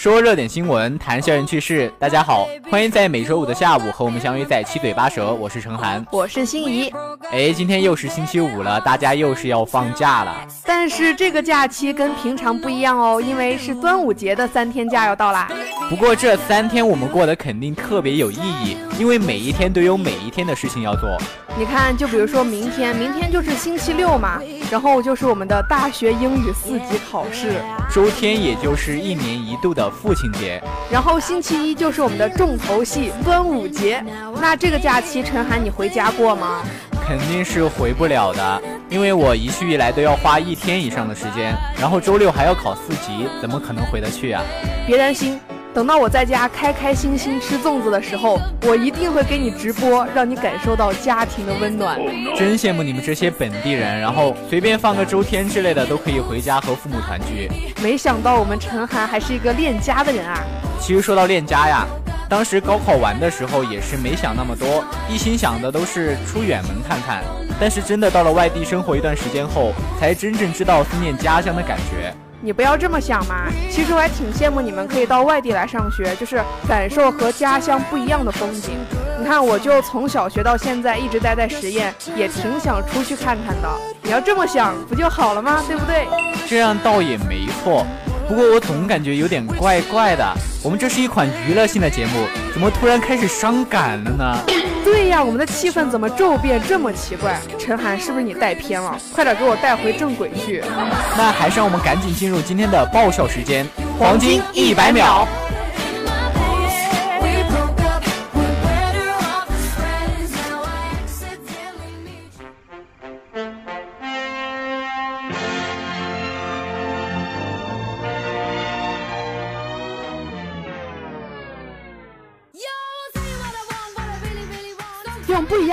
说热点新闻，谈校园趣事。大家好，欢迎在每周五的下午和我们相约在七嘴八舌。我是陈涵，我是心怡。哎，今天又是星期五了，大家又是要放假了。但是这个假期跟平常不一样哦，因为是端午节的三天假要到啦。不过这三天我们过得肯定特别有意义，因为每一天都有每一天的事情要做。你看，就比如说明天，明天就是星期六嘛，然后就是我们的大学英语四级考试，周天也就是一年一度的父亲节，然后星期一就是我们的重头戏端午节。那这个假期，陈涵你回家过吗？肯定是回不了的，因为我一去一来都要花一天以上的时间，然后周六还要考四级，怎么可能回得去啊？别担心，等到我在家开开心心吃粽子的时候，我一定会给你直播，让你感受到家庭的温暖。真羡慕你们这些本地人，然后随便放个周天之类的都可以回家和父母团聚。没想到我们陈涵还是一个恋家的人啊！其实说到恋家呀，当时高考完的时候也是没想那么多，一心想的都是出远门看看。但是真的到了外地生活一段时间后，才真正知道思念家乡的感觉。你不要这么想嘛，其实我还挺羡慕你们可以到外地来上学，就是感受和家乡不一样的风景。你看，我就从小学到现在一直待在实验，也挺想出去看看的。你要这么想，不就好了吗？对不对？这样倒也没错，不过我总感觉有点怪怪的。我们这是一款娱乐性的节目，怎么突然开始伤感了呢？对呀，我们的气氛怎么骤变这么奇怪？陈涵，是不是你带偏了？快点给我带回正轨去！那还是让我们赶紧进入今天的爆笑时间，黄金一百秒。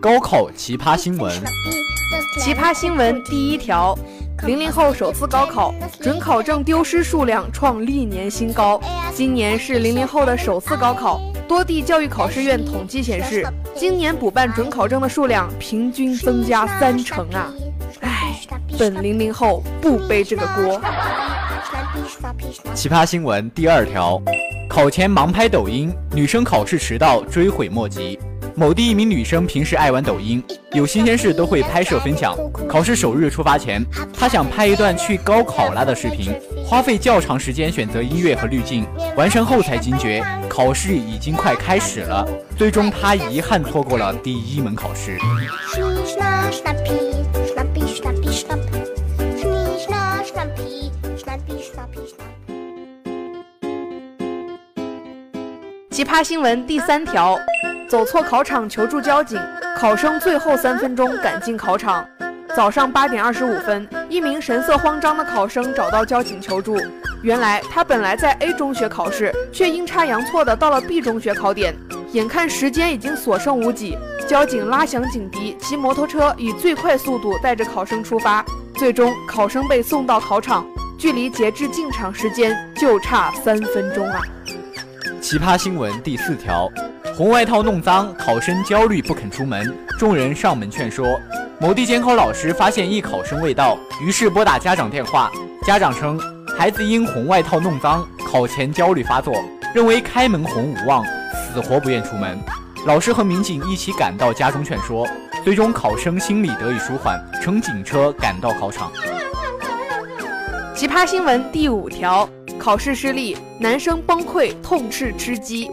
高考奇葩新闻，奇葩新闻第一条：零零后首次高考，准考证丢失数量创历年新高。今年是零零后的首次高考，多地教育考试院统计显示，今年补办准考证的数量平均增加三成啊！唉，本零零后不背这个锅。奇葩新闻第二条，考前盲拍抖音，女生考试迟到追悔莫及。某地一名女生平时爱玩抖音，有新鲜事都会拍摄分享。考试首日出发前，她想拍一段去高考啦的视频，花费较长时间选择音乐和滤镜，完成后才惊觉考试已经快开始了。最终，她遗憾错过了第一门考试。奇葩新闻第三条：走错考场求助交警，考生最后三分钟赶进考场。早上八点二十五分，一名神色慌张的考生找到交警求助。原来他本来在 A 中学考试，却阴差阳错的到了 B 中学考点。眼看时间已经所剩无几，交警拉响警笛，骑摩托车以最快速度带着考生出发。最终，考生被送到考场，距离截至进场时间就差三分钟啊！奇葩新闻第四条：红外套弄脏，考生焦虑不肯出门，众人上门劝说。某地监考老师发现一考生未到，于是拨打家长电话。家长称，孩子因红外套弄脏，考前焦虑发作，认为开门红无望，死活不愿出门。老师和民警一起赶到家中劝说，最终考生心理得以舒缓，乘警车赶到考场。奇葩新闻第五条：考试失利，男生崩溃痛斥吃鸡。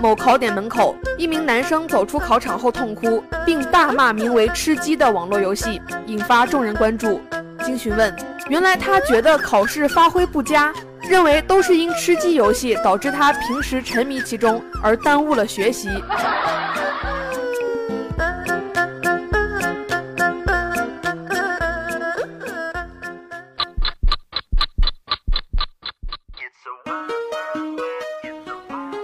某考点门口，一名男生走出考场后痛哭，并大骂名为“吃鸡”的网络游戏，引发众人关注。经询问，原来他觉得考试发挥不佳，认为都是因吃鸡游戏导致他平时沉迷其中而耽误了学习。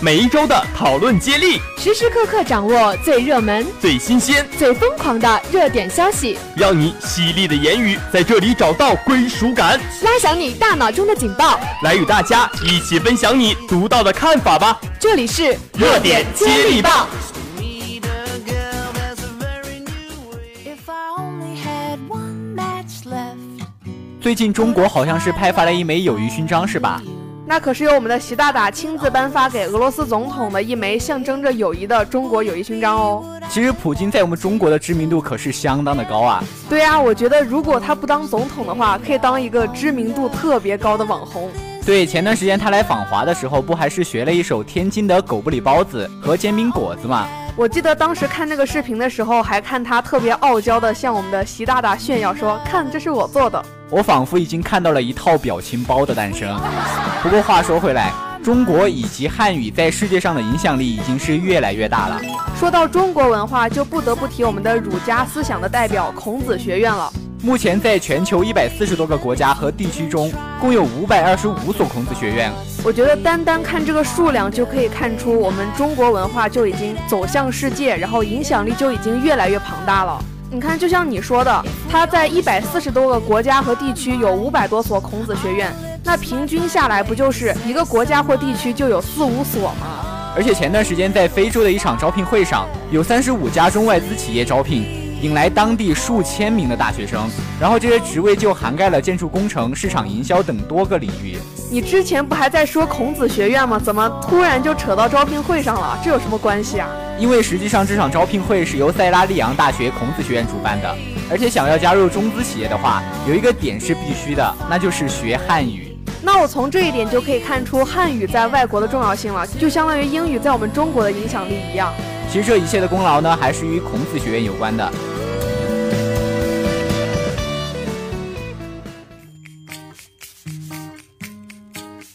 每一周的讨论接力，时时刻刻掌握最热门、最新鲜、最疯狂的热点消息，让你犀利的言语在这里找到归属感，拉响你大脑中的警报，来与大家一起分享你独到的看法吧。这里是热点接力棒。最近中国好像是派发了一枚友谊勋章，是吧？那可是由我们的习大大亲自颁发给俄罗斯总统的一枚象征着友谊的中国友谊勋章哦。其实普京在我们中国的知名度可是相当的高啊。对呀，我觉得如果他不当总统的话，可以当一个知名度特别高的网红。对，前段时间他来访华的时候，不还是学了一首天津的狗不理包子和煎饼果子吗？我记得当时看那个视频的时候，还看他特别傲娇的向我们的习大大炫耀说：“看，这是我做的。”我仿佛已经看到了一套表情包的诞生。不过话说回来，中国以及汉语在世界上的影响力已经是越来越大了。说到中国文化，就不得不提我们的儒家思想的代表孔子学院了。目前在全球一百四十多个国家和地区中，共有五百二十五所孔子学院。我觉得单单看这个数量，就可以看出我们中国文化就已经走向世界，然后影响力就已经越来越庞大了。你看，就像你说的，它在一百四十多个国家和地区有五百多所孔子学院，那平均下来不就是一个国家或地区就有四五所吗？而且前段时间在非洲的一场招聘会上，有三十五家中外资企业招聘。引来当地数千名的大学生，然后这些职位就涵盖了建筑工程、市场营销等多个领域。你之前不还在说孔子学院吗？怎么突然就扯到招聘会上了？这有什么关系啊？因为实际上这场招聘会是由塞拉利昂大学孔子学院主办的，而且想要加入中资企业的话，有一个点是必须的，那就是学汉语。那我从这一点就可以看出汉语在外国的重要性了，就相当于英语在我们中国的影响力一样。其实这一切的功劳呢，还是与孔子学院有关的。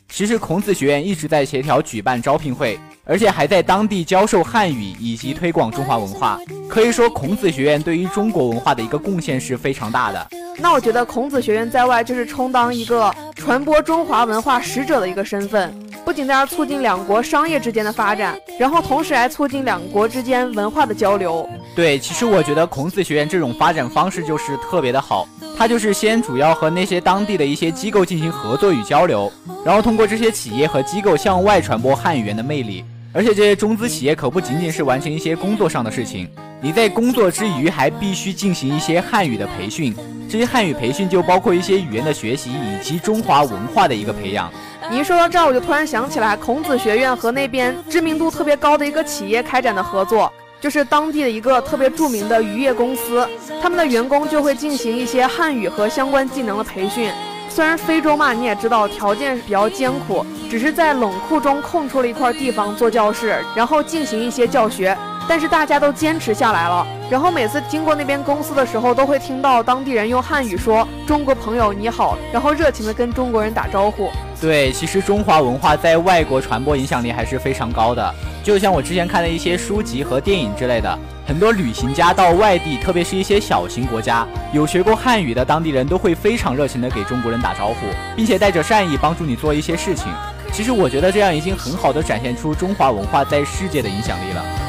其实孔子学院一直在协调举办招聘会，而且还在当地教授汉语以及推广中华文化。可以说，孔子学院对于中国文化的一个贡献是非常大的。那我觉得孔子学院在外就是充当一个传播中华文化使者的一个身份，不仅在这促进两国商业之间的发展，然后同时还促进两国之间文化的交流。对，其实我觉得孔子学院这种发展方式就是特别的好。它就是先主要和那些当地的一些机构进行合作与交流，然后通过这些企业和机构向外传播汉语言的魅力。而且这些中资企业可不仅仅是完成一些工作上的事情，你在工作之余还必须进行一些汉语的培训。这些汉语培训就包括一些语言的学习以及中华文化的一个培养。你一说到这儿，我就突然想起来，孔子学院和那边知名度特别高的一个企业开展的合作。就是当地的一个特别著名的渔业公司，他们的员工就会进行一些汉语和相关技能的培训。虽然非洲嘛，你也知道条件比较艰苦，只是在冷库中空出了一块地方做教室，然后进行一些教学。但是大家都坚持下来了，然后每次经过那边公司的时候，都会听到当地人用汉语说“中国朋友你好”，然后热情的跟中国人打招呼。对，其实中华文化在外国传播影响力还是非常高的。就像我之前看的一些书籍和电影之类的，很多旅行家到外地，特别是一些小型国家，有学过汉语的当地人都会非常热情的给中国人打招呼，并且带着善意帮助你做一些事情。其实我觉得这样已经很好的展现出中华文化在世界的影响力了。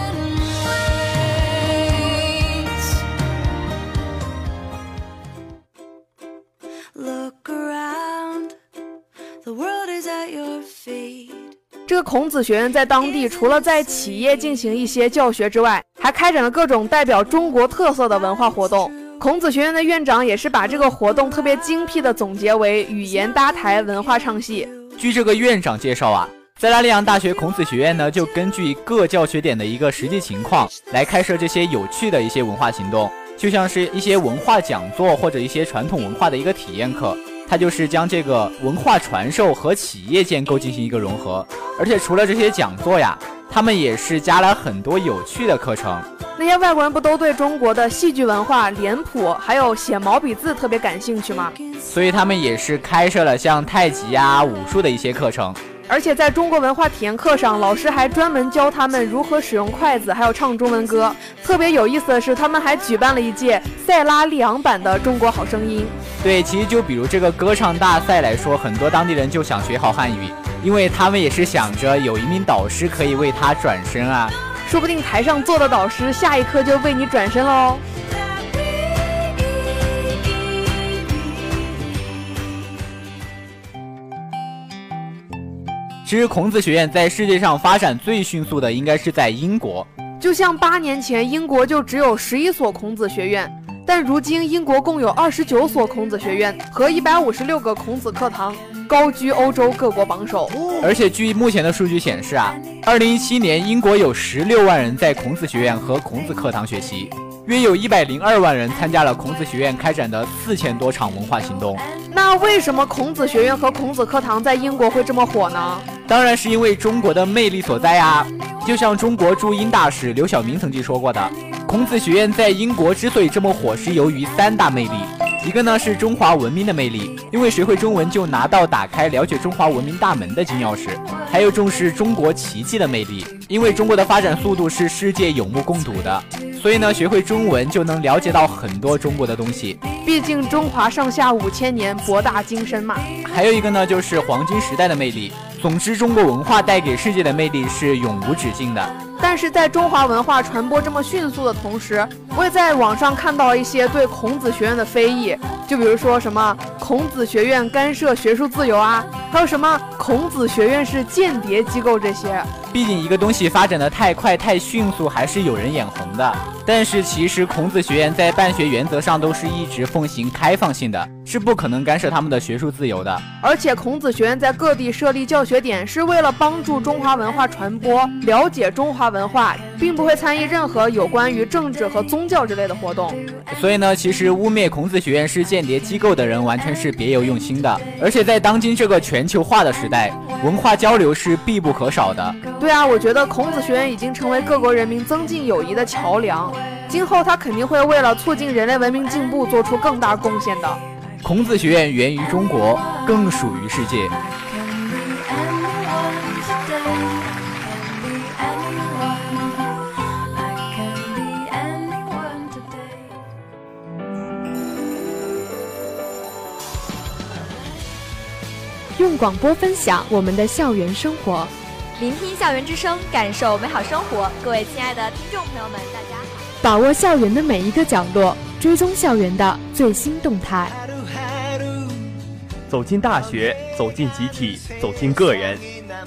这个孔子学院在当地除了在企业进行一些教学之外，还开展了各种代表中国特色的文化活动。孔子学院的院长也是把这个活动特别精辟的总结为语言搭台，文化唱戏。据这个院长介绍啊，在拉利昂大学孔子学院呢，就根据各教学点的一个实际情况来开设这些有趣的一些文化行动，就像是一些文化讲座或者一些传统文化的一个体验课。它就是将这个文化传授和企业建构进行一个融合，而且除了这些讲座呀，他们也是加了很多有趣的课程。那些外国人不都对中国的戏剧文化、脸谱还有写毛笔字特别感兴趣吗？所以他们也是开设了像太极呀、武术的一些课程。而且在中国文化体验课上，老师还专门教他们如何使用筷子，还有唱中文歌。特别有意思的是，他们还举办了一届塞拉利昂版的《中国好声音》。对，其实就比如这个歌唱大赛来说，很多当地人就想学好汉语，因为他们也是想着有一名导师可以为他转身啊。说不定台上坐的导师，下一刻就为你转身了哦。其实孔子学院在世界上发展最迅速的，应该是在英国。就像八年前，英国就只有十一所孔子学院，但如今英国共有二十九所孔子学院和一百五十六个孔子课堂，高居欧洲各国榜首。而且据目前的数据显示啊，二零一七年英国有十六万人在孔子学院和孔子课堂学习。约有一百零二万人参加了孔子学院开展的四千多场文化行动。那为什么孔子学院和孔子课堂在英国会这么火呢？当然是因为中国的魅力所在呀！就像中国驻英大使刘晓明曾经说过的，孔子学院在英国之所以这么火，是由于三大魅力。一个呢是中华文明的魅力，因为学会中文就拿到打开了解中华文明大门的金钥匙；还有重视中国奇迹的魅力，因为中国的发展速度是世界有目共睹的。所以呢，学会中文就能了解到很多中国的东西。毕竟中华上下五千年，博大精深嘛。还有一个呢，就是黄金时代的魅力。总之，中国文化带给世界的魅力是永无止境的。但是在中华文化传播这么迅速的同时，我也在网上看到一些对孔子学院的非议，就比如说什么孔子学院干涉学术自由啊，还有什么孔子学院是间谍机构这些。毕竟一个东西发展的太快太迅速，还是有人眼红的。但是其实孔子学院在办学原则上都是一直奉行开放性的，是不可能干涉他们的学术自由的。而且孔子学院在各地设立教学点，是为了帮助中华文化传播，了解中华文化，并不会参与任何有关于政治和宗教之类的活动。所以呢，其实污蔑孔子学院是间谍机构的人，完全是别有用心的。而且在当今这个全球化的时代，文化交流是必不可少的。对啊，我觉得孔子学院已经成为各国人民增进友谊的桥梁，今后它肯定会为了促进人类文明进步做出更大贡献的。孔子学院源于中国，更属于世界。用广播分享我们的校园生活。聆听校园之声，感受美好生活。各位亲爱的听众朋友们，大家好！把握校园的每一个角落，追踪校园的最新动态。走进大学，走进集体，走进个人。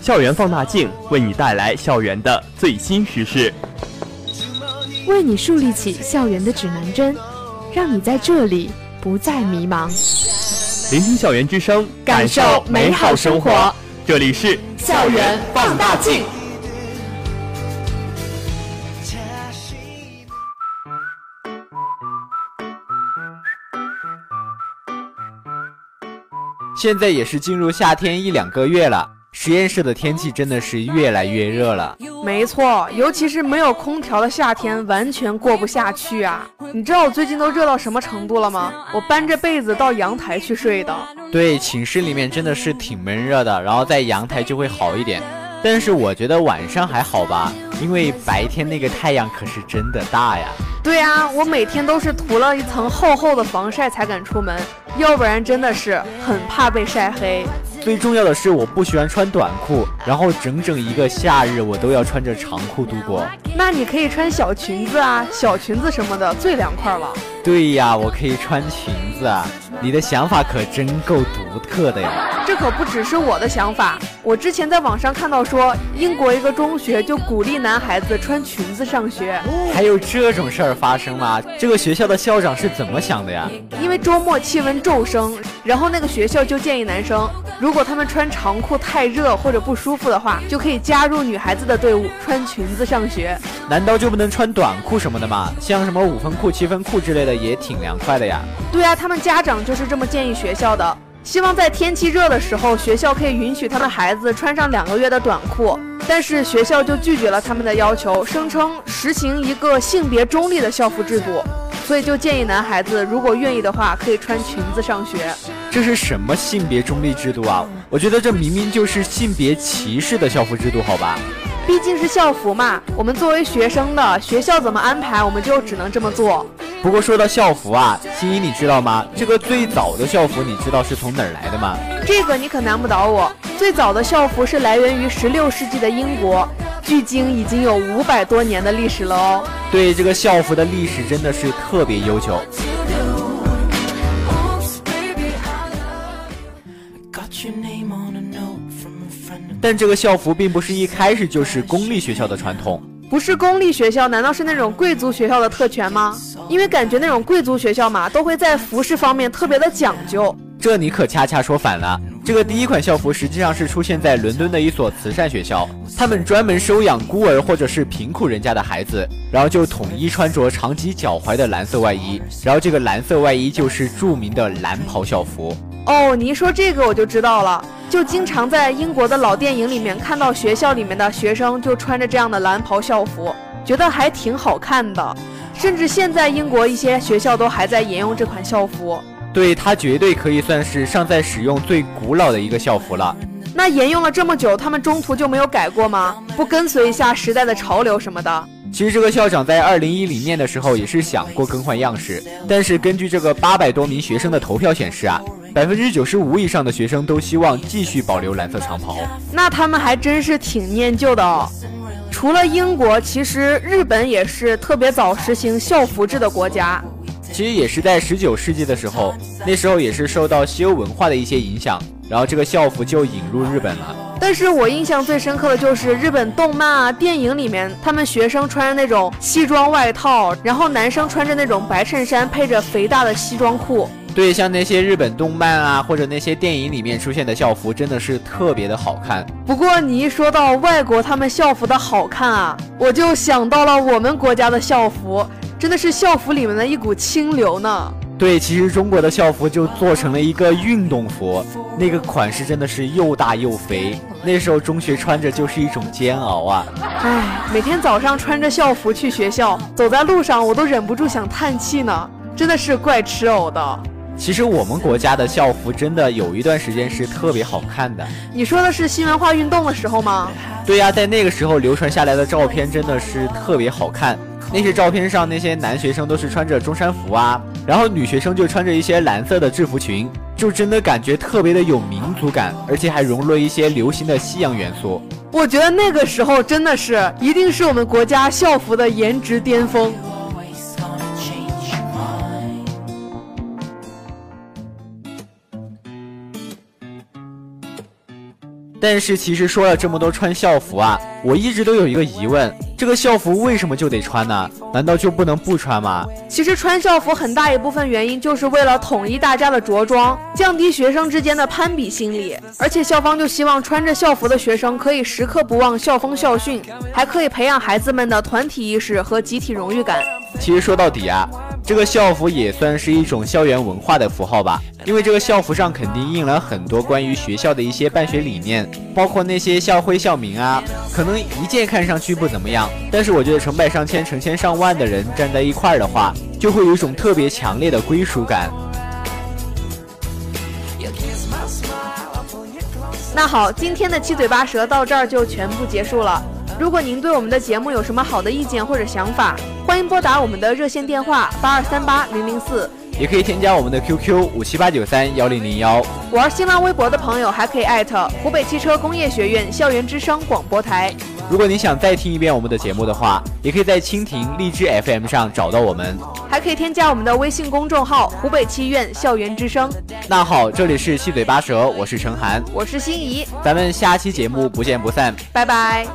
校园放大镜为你带来校园的最新时事，为你树立起校园的指南针，让你在这里不再迷茫。聆听校园之声，感受美好生活。这里是。校园放大镜。现在也是进入夏天一两个月了，实验室的天气真的是越来越热了。没错，尤其是没有空调的夏天，完全过不下去啊！你知道我最近都热到什么程度了吗？我搬着被子到阳台去睡的。对，寝室里面真的是挺闷热的，然后在阳台就会好一点。但是我觉得晚上还好吧，因为白天那个太阳可是真的大呀。对啊，我每天都是涂了一层厚厚的防晒才敢出门，要不然真的是很怕被晒黑。最重要的是，我不喜欢穿短裤，然后整整一个夏日我都要穿着长裤度过。那你可以穿小裙子啊，小裙子什么的最凉快了。对呀，我可以穿裙子啊。你的想法可真够独特的呀！这可不只是我的想法，我之前在网上看到说，英国一个中学就鼓励男孩子穿裙子上学。还有这种事儿发生吗？这个学校的校长是怎么想的呀？因为周末气温骤升，然后那个学校就建议男生。如果他们穿长裤太热或者不舒服的话，就可以加入女孩子的队伍，穿裙子上学。难道就不能穿短裤什么的吗？像什么五分裤、七分裤之类的也挺凉快的呀。对啊，他们家长就是这么建议学校的，希望在天气热的时候，学校可以允许他们孩子穿上两个月的短裤。但是学校就拒绝了他们的要求，声称实行一个性别中立的校服制度。所以就建议男孩子，如果愿意的话，可以穿裙子上学。这是什么性别中立制度啊？我觉得这明明就是性别歧视的校服制度，好吧？毕竟是校服嘛，我们作为学生的学校怎么安排，我们就只能这么做。不过说到校服啊，欣怡你知道吗？这个最早的校服你知道是从哪儿来的吗？这个你可难不倒我。最早的校服是来源于十六世纪的英国。距今已经有五百多年的历史了哦。对，这个校服的历史真的是特别悠久。但这个校服并不是一开始就是公立学校的传统。不是公立学校，难道是那种贵族学校的特权吗？因为感觉那种贵族学校嘛，都会在服饰方面特别的讲究。这你可恰恰说反了。这个第一款校服实际上是出现在伦敦的一所慈善学校，他们专门收养孤儿或者是贫苦人家的孩子，然后就统一穿着长及脚踝的蓝色外衣，然后这个蓝色外衣就是著名的蓝袍校服。哦，你一说这个我就知道了，就经常在英国的老电影里面看到学校里面的学生就穿着这样的蓝袍校服，觉得还挺好看的，甚至现在英国一些学校都还在沿用这款校服。对它绝对可以算是尚在使用最古老的一个校服了。那沿用了这么久，他们中途就没有改过吗？不跟随一下时代的潮流什么的？其实这个校长在二零一零年的时候也是想过更换样式，但是根据这个八百多名学生的投票显示啊，百分之九十五以上的学生都希望继续保留蓝色长袍。那他们还真是挺念旧的哦。除了英国，其实日本也是特别早实行校服制的国家。其实也是在十九世纪的时候，那时候也是受到西欧文化的一些影响，然后这个校服就引入日本了。但是我印象最深刻的就是日本动漫啊、电影里面，他们学生穿着那种西装外套，然后男生穿着那种白衬衫，配着肥大的西装裤。对，像那些日本动漫啊，或者那些电影里面出现的校服，真的是特别的好看。不过你一说到外国他们校服的好看啊，我就想到了我们国家的校服。真的是校服里面的一股清流呢。对，其实中国的校服就做成了一个运动服，那个款式真的是又大又肥，那时候中学穿着就是一种煎熬啊。唉，每天早上穿着校服去学校，走在路上我都忍不住想叹气呢。真的是怪吃藕的。其实我们国家的校服真的有一段时间是特别好看的。你说的是新文化运动的时候吗？对呀，在那个时候流传下来的照片真的是特别好看。那些照片上，那些男学生都是穿着中山服啊，然后女学生就穿着一些蓝色的制服裙，就真的感觉特别的有民族感，而且还融入了一些流行的西洋元素。我觉得那个时候真的是，一定是我们国家校服的颜值巅峰。但是其实说了这么多穿校服啊，我一直都有一个疑问：这个校服为什么就得穿呢？难道就不能不穿吗？其实穿校服很大一部分原因就是为了统一大家的着装，降低学生之间的攀比心理。而且校方就希望穿着校服的学生可以时刻不忘校风校训，还可以培养孩子们的团体意识和集体荣誉感。其实说到底啊。这个校服也算是一种校园文化的符号吧，因为这个校服上肯定印了很多关于学校的一些办学理念，包括那些校徽、校名啊。可能一件看上去不怎么样，但是我觉得成百上千、成千上万的人站在一块儿的话，就会有一种特别强烈的归属感。那好，今天的七嘴八舌到这儿就全部结束了。如果您对我们的节目有什么好的意见或者想法，欢迎拨打我们的热线电话八二三八零零四，也可以添加我们的 QQ 五七八九三幺零零幺。玩新浪微博的朋友还可以艾特湖北汽车工业学院校园之声广播台。如果你想再听一遍我们的节目的话，也可以在蜻蜓、荔枝 FM 上找到我们，还可以添加我们的微信公众号“湖北汽院校园之声”。那好，这里是七嘴八舌，我是陈涵，我是心怡，咱们下期节目不见不散，拜拜。